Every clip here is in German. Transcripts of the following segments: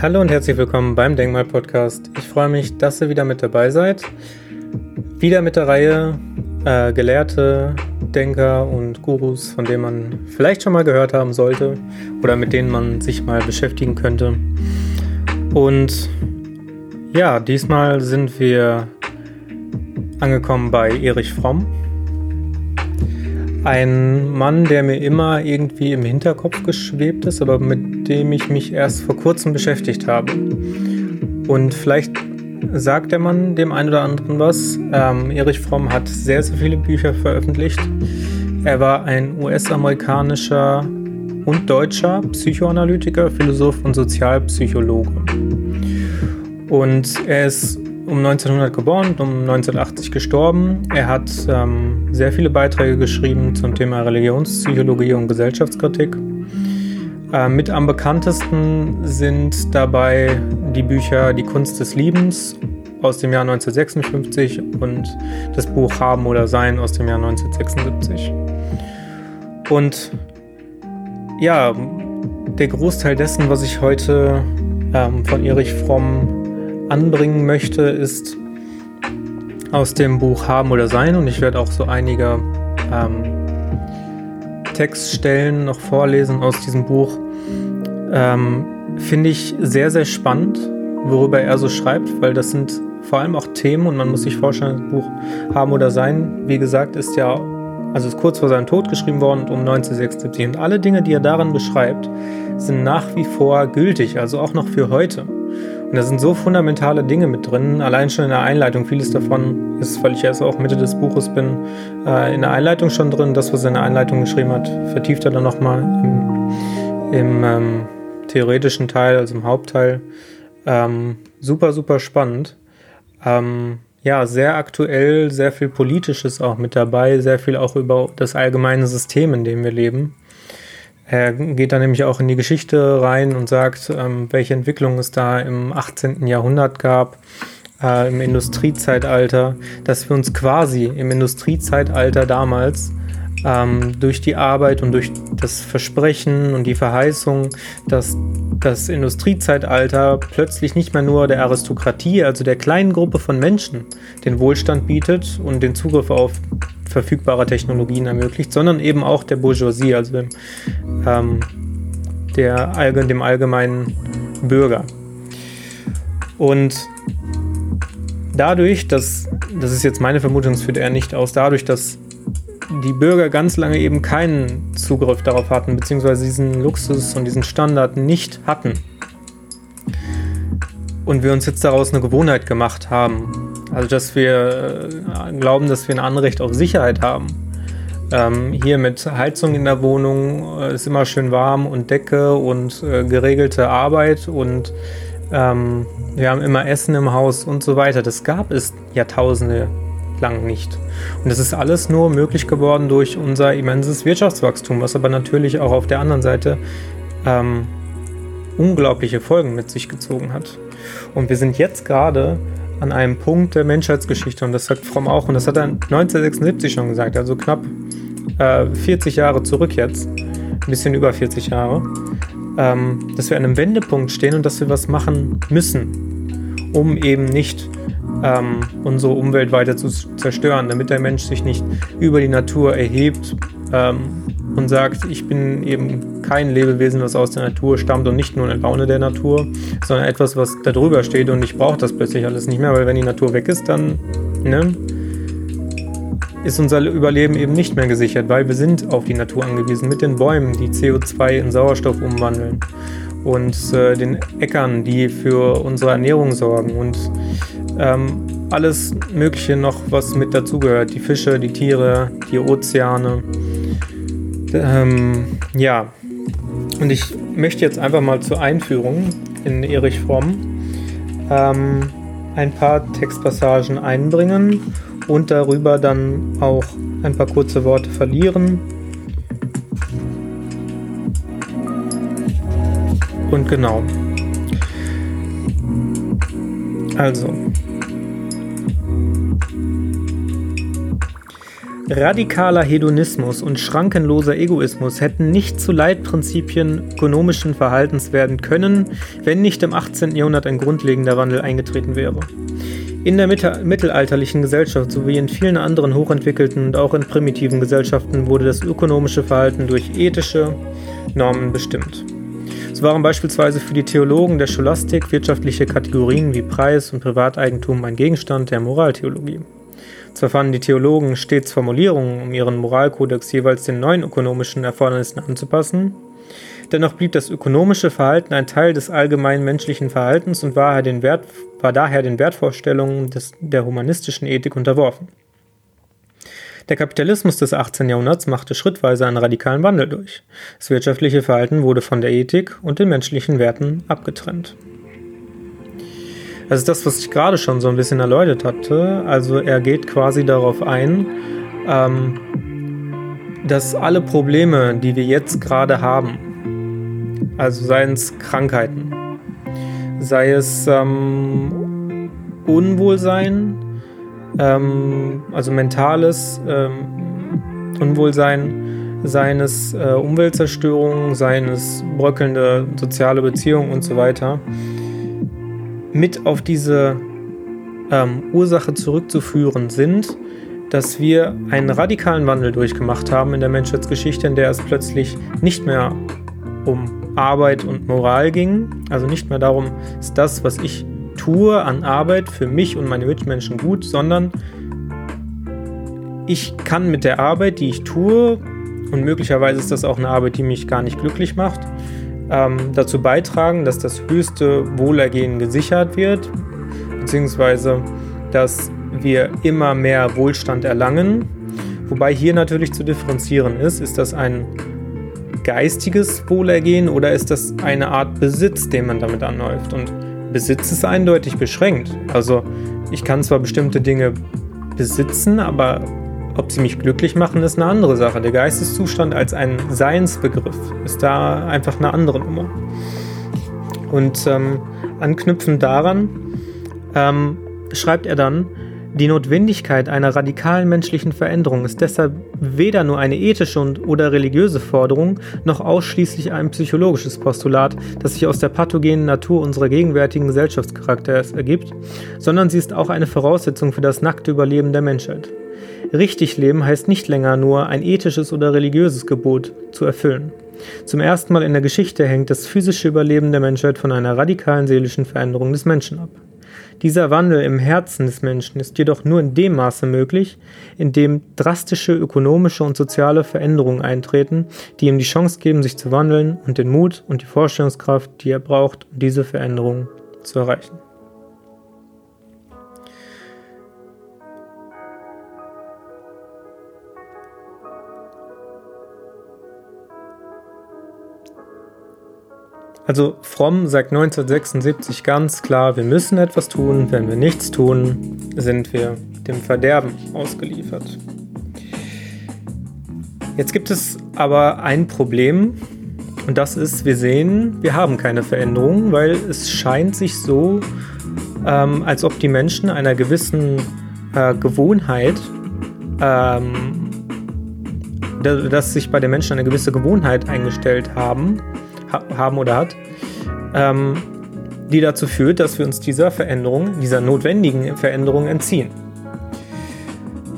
Hallo und herzlich willkommen beim Denkmal-Podcast. Ich freue mich, dass ihr wieder mit dabei seid. Wieder mit der Reihe äh, Gelehrte, Denker und Gurus, von denen man vielleicht schon mal gehört haben sollte oder mit denen man sich mal beschäftigen könnte. Und ja, diesmal sind wir angekommen bei Erich Fromm. Ein Mann, der mir immer irgendwie im Hinterkopf geschwebt ist, aber mit dem ich mich erst vor kurzem beschäftigt habe. Und vielleicht sagt der Mann dem einen oder anderen was. Ähm, Erich Fromm hat sehr, sehr viele Bücher veröffentlicht. Er war ein US-amerikanischer und deutscher Psychoanalytiker, Philosoph und Sozialpsychologe. Und er ist um 1900 geboren um 1980 gestorben. Er hat ähm, sehr viele Beiträge geschrieben zum Thema Religionspsychologie und Gesellschaftskritik. Äh, mit am bekanntesten sind dabei die Bücher Die Kunst des Liebens aus dem Jahr 1956 und das Buch Haben oder Sein aus dem Jahr 1976. Und ja, der Großteil dessen, was ich heute ähm, von Erich Fromm anbringen möchte, ist aus dem Buch Haben oder Sein und ich werde auch so einige ähm, Textstellen noch vorlesen aus diesem Buch. Ähm, Finde ich sehr, sehr spannend, worüber er so schreibt, weil das sind vor allem auch Themen und man muss sich vorstellen, das Buch Haben oder Sein, wie gesagt, ist ja, also ist kurz vor seinem Tod geschrieben worden, um 1976. Und alle Dinge, die er darin beschreibt, sind nach wie vor gültig, also auch noch für heute. Und da sind so fundamentale Dinge mit drin, allein schon in der Einleitung. Vieles davon ist, weil ich erst auch Mitte des Buches bin, äh, in der Einleitung schon drin. Das, was er in der Einleitung geschrieben hat, vertieft er dann nochmal im, im ähm, theoretischen Teil, also im Hauptteil. Ähm, super, super spannend. Ähm, ja, sehr aktuell, sehr viel Politisches auch mit dabei, sehr viel auch über das allgemeine System, in dem wir leben. Er geht dann nämlich auch in die Geschichte rein und sagt, ähm, welche Entwicklung es da im 18. Jahrhundert gab, äh, im Industriezeitalter, dass wir uns quasi im Industriezeitalter damals ähm, durch die Arbeit und durch das Versprechen und die Verheißung, dass das Industriezeitalter plötzlich nicht mehr nur der Aristokratie, also der kleinen Gruppe von Menschen, den Wohlstand bietet und den Zugriff auf verfügbare Technologien ermöglicht, sondern eben auch der Bourgeoisie, also dem, ähm, der, dem allgemeinen Bürger. Und dadurch, dass, das ist jetzt meine Vermutung, das führt er nicht aus, dadurch, dass die Bürger ganz lange eben keinen Zugriff darauf hatten, beziehungsweise diesen Luxus und diesen Standard nicht hatten. Und wir uns jetzt daraus eine Gewohnheit gemacht haben, also, dass wir äh, glauben, dass wir ein Anrecht auf Sicherheit haben. Ähm, hier mit Heizung in der Wohnung äh, ist immer schön warm und Decke und äh, geregelte Arbeit und ähm, wir haben immer Essen im Haus und so weiter. Das gab es Jahrtausende lang nicht. Und das ist alles nur möglich geworden durch unser immenses Wirtschaftswachstum, was aber natürlich auch auf der anderen Seite ähm, unglaubliche Folgen mit sich gezogen hat. Und wir sind jetzt gerade an einem Punkt der Menschheitsgeschichte, und das sagt Fromm auch, und das hat er 1976 schon gesagt, also knapp äh, 40 Jahre zurück jetzt, ein bisschen über 40 Jahre, ähm, dass wir an einem Wendepunkt stehen und dass wir was machen müssen, um eben nicht ähm, unsere Umwelt weiter zu zerstören, damit der Mensch sich nicht über die Natur erhebt ähm, und sagt, ich bin eben kein Lebewesen, was aus der Natur stammt und nicht nur eine Laune der Natur, sondern etwas, was da drüber steht und ich brauche das plötzlich alles nicht mehr, weil wenn die Natur weg ist, dann ne, ist unser Überleben eben nicht mehr gesichert, weil wir sind auf die Natur angewiesen mit den Bäumen, die CO2 in Sauerstoff umwandeln und äh, den Äckern, die für unsere Ernährung sorgen und ähm, alles Mögliche noch, was mit dazugehört. Die Fische, die Tiere, die Ozeane. Ähm, ja, und ich möchte jetzt einfach mal zur Einführung in Erich Fromm ähm, ein paar Textpassagen einbringen und darüber dann auch ein paar kurze Worte verlieren. Und genau. Also. Radikaler Hedonismus und schrankenloser Egoismus hätten nicht zu Leitprinzipien ökonomischen Verhaltens werden können, wenn nicht im 18. Jahrhundert ein grundlegender Wandel eingetreten wäre. In der mittelalterlichen Gesellschaft sowie in vielen anderen hochentwickelten und auch in primitiven Gesellschaften wurde das ökonomische Verhalten durch ethische Normen bestimmt. Waren beispielsweise für die Theologen der Scholastik wirtschaftliche Kategorien wie Preis und Privateigentum ein Gegenstand der Moraltheologie. Zwar fanden die Theologen stets Formulierungen, um ihren Moralkodex jeweils den neuen ökonomischen Erfordernissen anzupassen, dennoch blieb das ökonomische Verhalten ein Teil des allgemeinen menschlichen Verhaltens und war, Wert, war daher den Wertvorstellungen des, der humanistischen Ethik unterworfen. Der Kapitalismus des 18. Jahrhunderts machte schrittweise einen radikalen Wandel durch. Das wirtschaftliche Verhalten wurde von der Ethik und den menschlichen Werten abgetrennt. Ist das, was ich gerade schon so ein bisschen erläutert hatte. Also er geht quasi darauf ein, ähm, dass alle Probleme, die wir jetzt gerade haben, also seien es Krankheiten, sei es ähm, Unwohlsein, ähm, also mentales ähm, Unwohlsein, seien es äh, Umweltzerstörung, seien es bröckelnde soziale Beziehungen und so weiter, mit auf diese ähm, Ursache zurückzuführen sind, dass wir einen radikalen Wandel durchgemacht haben in der Menschheitsgeschichte, in der es plötzlich nicht mehr um Arbeit und Moral ging, also nicht mehr darum, ist das, was ich tue an Arbeit für mich und meine Mitmenschen gut, sondern ich kann mit der Arbeit, die ich tue, und möglicherweise ist das auch eine Arbeit, die mich gar nicht glücklich macht, ähm, dazu beitragen, dass das höchste Wohlergehen gesichert wird, beziehungsweise dass wir immer mehr Wohlstand erlangen. Wobei hier natürlich zu differenzieren ist, ist das ein geistiges Wohlergehen oder ist das eine Art Besitz, den man damit anläuft? Und Besitz ist eindeutig beschränkt. Also ich kann zwar bestimmte Dinge besitzen, aber ob sie mich glücklich machen, ist eine andere Sache. Der Geisteszustand als ein Seinsbegriff ist da einfach eine andere Nummer. Und ähm, anknüpfend daran ähm, schreibt er dann, die Notwendigkeit einer radikalen menschlichen Veränderung ist deshalb weder nur eine ethische und oder religiöse Forderung, noch ausschließlich ein psychologisches Postulat, das sich aus der pathogenen Natur unserer gegenwärtigen Gesellschaftscharakters ergibt, sondern sie ist auch eine Voraussetzung für das nackte Überleben der Menschheit. Richtig leben heißt nicht länger nur ein ethisches oder religiöses Gebot zu erfüllen. Zum ersten Mal in der Geschichte hängt das physische Überleben der Menschheit von einer radikalen seelischen Veränderung des Menschen ab. Dieser Wandel im Herzen des Menschen ist jedoch nur in dem Maße möglich, in dem drastische ökonomische und soziale Veränderungen eintreten, die ihm die Chance geben, sich zu wandeln und den Mut und die Vorstellungskraft, die er braucht, um diese Veränderungen zu erreichen. Also Fromm sagt 1976 ganz klar, wir müssen etwas tun, wenn wir nichts tun, sind wir dem Verderben ausgeliefert. Jetzt gibt es aber ein Problem. Und das ist, wir sehen, wir haben keine Veränderung, weil es scheint sich so, ähm, als ob die Menschen einer gewissen äh, Gewohnheit, ähm, dass sich bei den Menschen eine gewisse Gewohnheit eingestellt haben, haben oder hat, ähm, die dazu führt, dass wir uns dieser Veränderung, dieser notwendigen Veränderung entziehen.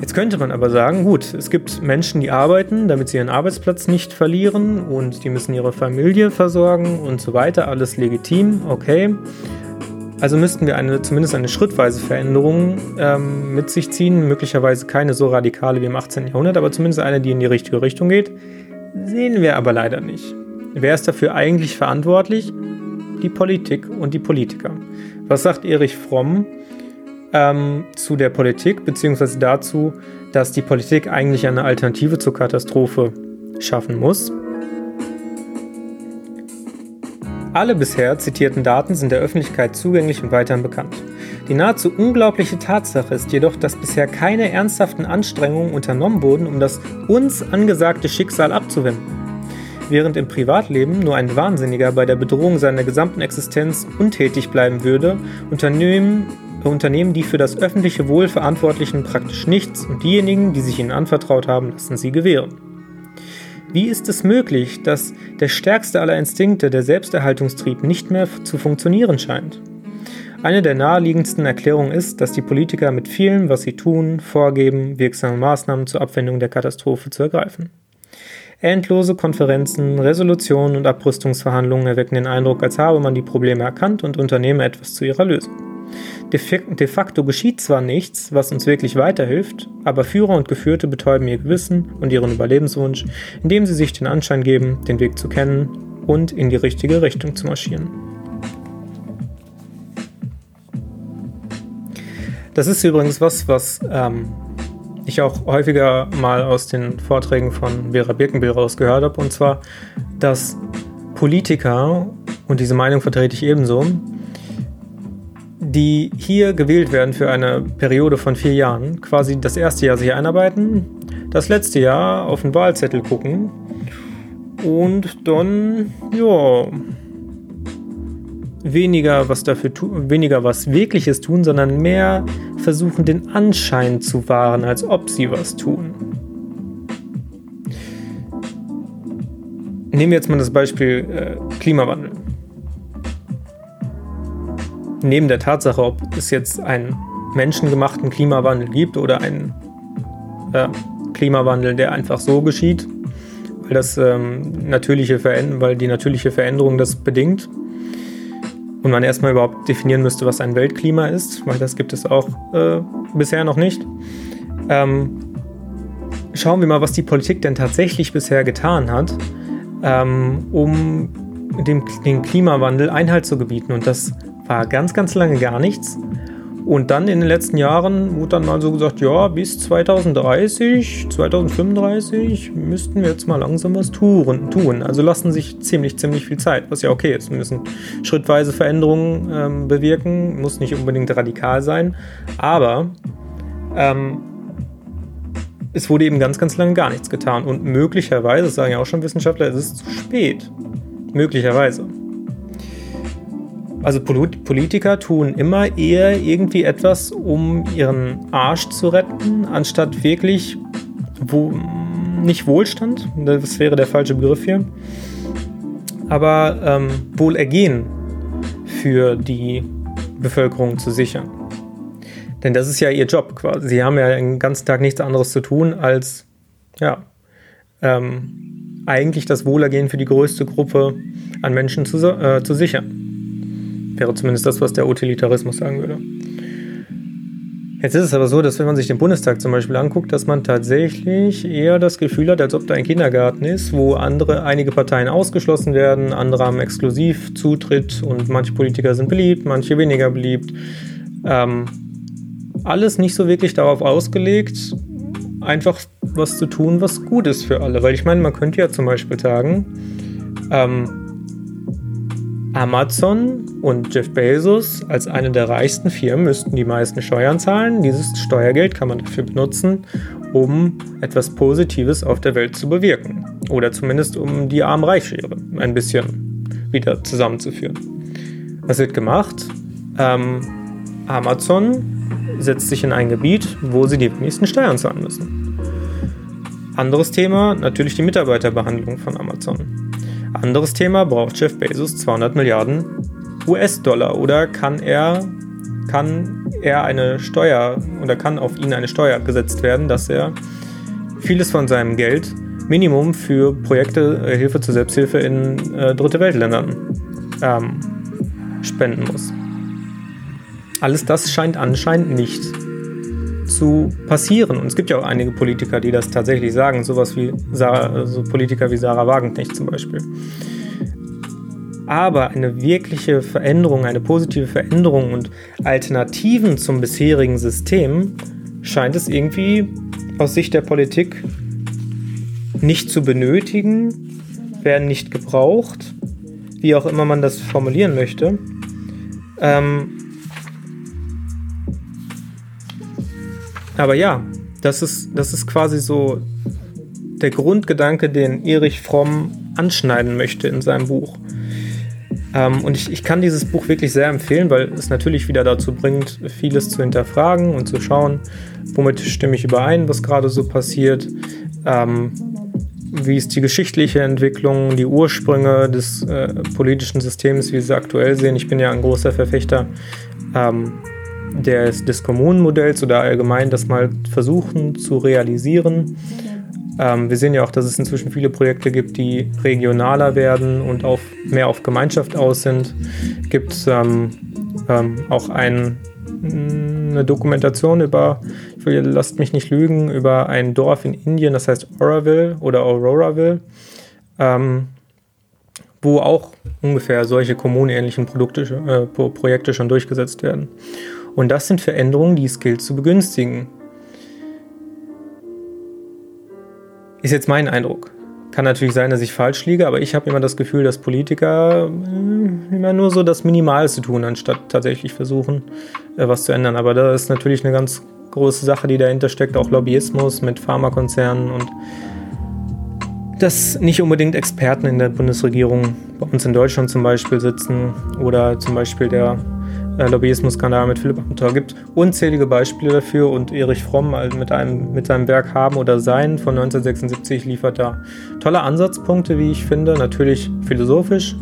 Jetzt könnte man aber sagen, gut, es gibt Menschen, die arbeiten, damit sie ihren Arbeitsplatz nicht verlieren und die müssen ihre Familie versorgen und so weiter, alles legitim, okay. Also müssten wir eine, zumindest eine schrittweise Veränderung ähm, mit sich ziehen, möglicherweise keine so radikale wie im 18. Jahrhundert, aber zumindest eine, die in die richtige Richtung geht. Sehen wir aber leider nicht. Wer ist dafür eigentlich verantwortlich? Die Politik und die Politiker. Was sagt Erich Fromm ähm, zu der Politik, beziehungsweise dazu, dass die Politik eigentlich eine Alternative zur Katastrophe schaffen muss? Alle bisher zitierten Daten sind der Öffentlichkeit zugänglich und weiterhin bekannt. Die nahezu unglaubliche Tatsache ist jedoch, dass bisher keine ernsthaften Anstrengungen unternommen wurden, um das uns angesagte Schicksal abzuwenden. Während im Privatleben nur ein Wahnsinniger bei der Bedrohung seiner gesamten Existenz untätig bleiben würde, unternehmen, Unternehmen die für das öffentliche Wohl Verantwortlichen praktisch nichts und diejenigen, die sich ihnen anvertraut haben, lassen sie gewähren. Wie ist es möglich, dass der stärkste aller Instinkte, der Selbsterhaltungstrieb, nicht mehr zu funktionieren scheint? Eine der naheliegendsten Erklärungen ist, dass die Politiker mit vielem, was sie tun, vorgeben, wirksame Maßnahmen zur Abwendung der Katastrophe zu ergreifen. Endlose Konferenzen, Resolutionen und Abrüstungsverhandlungen erwecken den Eindruck, als habe man die Probleme erkannt und unternehme etwas zu ihrer Lösung. De facto geschieht zwar nichts, was uns wirklich weiterhilft, aber Führer und Geführte betäuben ihr Gewissen und ihren Überlebenswunsch, indem sie sich den Anschein geben, den Weg zu kennen und in die richtige Richtung zu marschieren. Das ist übrigens was, was ähm, ich auch häufiger mal aus den Vorträgen von Vera Birkenbill rausgehört habe, und zwar, dass Politiker, und diese Meinung vertrete ich ebenso, die hier gewählt werden für eine Periode von vier Jahren, quasi das erste Jahr sich einarbeiten, das letzte Jahr auf den Wahlzettel gucken und dann, ja, weniger was dafür tun, weniger was Wirkliches tun, sondern mehr versuchen, den Anschein zu wahren, als ob sie was tun. Nehmen wir jetzt mal das Beispiel äh, Klimawandel neben der Tatsache, ob es jetzt einen menschengemachten Klimawandel gibt oder einen äh, Klimawandel, der einfach so geschieht, weil das ähm, natürliche weil die natürliche Veränderung das bedingt. Und man erstmal überhaupt definieren müsste, was ein Weltklima ist, weil das gibt es auch äh, bisher noch nicht. Ähm, schauen wir mal, was die Politik denn tatsächlich bisher getan hat, ähm, um dem, dem Klimawandel Einhalt zu gebieten. Und das war ganz, ganz lange gar nichts. Und dann in den letzten Jahren wurde dann mal so gesagt, ja, bis 2030, 2035 müssten wir jetzt mal langsam was tun. Also lassen sich ziemlich, ziemlich viel Zeit, was ja okay ist. Wir müssen schrittweise Veränderungen ähm, bewirken, muss nicht unbedingt radikal sein. Aber ähm, es wurde eben ganz, ganz lange gar nichts getan. Und möglicherweise, das sagen ja auch schon Wissenschaftler, ist es zu spät. Möglicherweise. Also Politiker tun immer eher irgendwie etwas, um ihren Arsch zu retten, anstatt wirklich wo, nicht Wohlstand, das wäre der falsche Begriff hier, aber ähm, Wohlergehen für die Bevölkerung zu sichern. Denn das ist ja ihr Job quasi. Sie haben ja den ganzen Tag nichts anderes zu tun, als ja, ähm, eigentlich das Wohlergehen für die größte Gruppe an Menschen zu, äh, zu sichern. Wäre zumindest das, was der Utilitarismus sagen würde. Jetzt ist es aber so, dass wenn man sich den Bundestag zum Beispiel anguckt, dass man tatsächlich eher das Gefühl hat, als ob da ein Kindergarten ist, wo andere, einige Parteien ausgeschlossen werden, andere haben exklusiv Zutritt und manche Politiker sind beliebt, manche weniger beliebt. Ähm, alles nicht so wirklich darauf ausgelegt, einfach was zu tun, was gut ist für alle. Weil ich meine, man könnte ja zum Beispiel sagen, ähm, Amazon und Jeff Bezos als eine der reichsten Firmen müssten die meisten Steuern zahlen. Dieses Steuergeld kann man dafür benutzen, um etwas Positives auf der Welt zu bewirken. Oder zumindest um die Arm-Reich-Schere ein bisschen wieder zusammenzuführen. Was wird gemacht? Ähm, Amazon setzt sich in ein Gebiet, wo sie die wenigsten Steuern zahlen müssen. Anderes Thema, natürlich die Mitarbeiterbehandlung von Amazon. Anderes Thema, braucht Jeff Bezos 200 Milliarden US-Dollar oder kann er, kann er eine Steuer oder kann auf ihn eine Steuer gesetzt werden, dass er vieles von seinem Geld Minimum für Projekte äh, Hilfe zur Selbsthilfe in äh, dritte Weltländern ähm, spenden muss. Alles das scheint anscheinend nicht zu passieren. Und es gibt ja auch einige Politiker, die das tatsächlich sagen, sowas wie Sarah, so Politiker wie Sarah Wagenknecht zum Beispiel. Aber eine wirkliche Veränderung, eine positive Veränderung und Alternativen zum bisherigen System scheint es irgendwie aus Sicht der Politik nicht zu benötigen, werden nicht gebraucht, wie auch immer man das formulieren möchte. Ähm, Aber ja, das ist, das ist quasi so der Grundgedanke, den Erich Fromm anschneiden möchte in seinem Buch. Ähm, und ich, ich kann dieses Buch wirklich sehr empfehlen, weil es natürlich wieder dazu bringt, vieles zu hinterfragen und zu schauen, womit stimme ich überein, was gerade so passiert. Ähm, wie ist die geschichtliche Entwicklung, die Ursprünge des äh, politischen Systems, wie sie aktuell sehen. Ich bin ja ein großer Verfechter ähm, des, des Kommunenmodells oder allgemein das mal versuchen zu realisieren. Ähm, wir sehen ja auch, dass es inzwischen viele Projekte gibt, die regionaler werden und auf, mehr auf Gemeinschaft aus sind. Gibt es ähm, ähm, auch ein, eine Dokumentation über, ich will, lasst mich nicht lügen, über ein Dorf in Indien, das heißt Auroville oder Auroraville, ähm, wo auch ungefähr solche kommunenähnlichen Produkte, äh, Projekte schon durchgesetzt werden. Und das sind Veränderungen, die es gilt zu begünstigen. Ist jetzt mein Eindruck. Kann natürlich sein, dass ich falsch liege, aber ich habe immer das Gefühl, dass Politiker äh, immer nur so das Minimalste tun, anstatt tatsächlich versuchen, äh, was zu ändern. Aber da ist natürlich eine ganz große Sache, die dahinter steckt, auch Lobbyismus mit Pharmakonzernen und dass nicht unbedingt Experten in der Bundesregierung bei uns in Deutschland zum Beispiel sitzen oder zum Beispiel der Lobbyismus-Skandal mit Philipp Amthor. gibt unzählige Beispiele dafür und Erich Fromm also mit, einem, mit seinem Werk Haben oder Sein von 1976 liefert da tolle Ansatzpunkte, wie ich finde. Natürlich philosophisch.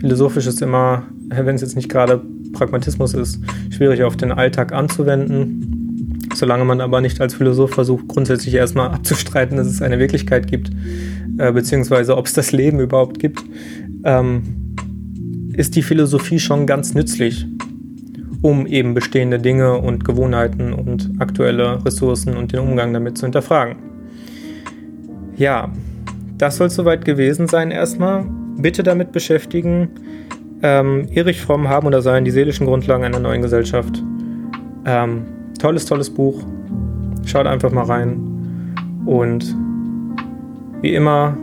Philosophisch ist immer, wenn es jetzt nicht gerade Pragmatismus ist, schwierig auf den Alltag anzuwenden. Solange man aber nicht als Philosoph versucht, grundsätzlich erstmal abzustreiten, dass es eine Wirklichkeit gibt, äh, beziehungsweise ob es das Leben überhaupt gibt, ähm, ist die Philosophie schon ganz nützlich um eben bestehende Dinge und Gewohnheiten und aktuelle Ressourcen und den Umgang damit zu hinterfragen. Ja, das soll soweit gewesen sein erstmal. Bitte damit beschäftigen. Ähm, Erich Fromm haben oder sein die seelischen Grundlagen einer neuen Gesellschaft. Ähm, tolles, tolles Buch. Schaut einfach mal rein. Und wie immer,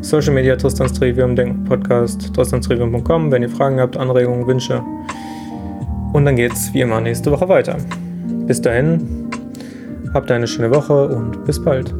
Social Media Tristans Trivium, Denken Podcast, tristanstrivium.com, wenn ihr Fragen habt, Anregungen, Wünsche. Und dann geht's wie immer nächste Woche weiter. Bis dahin, habt eine schöne Woche und bis bald.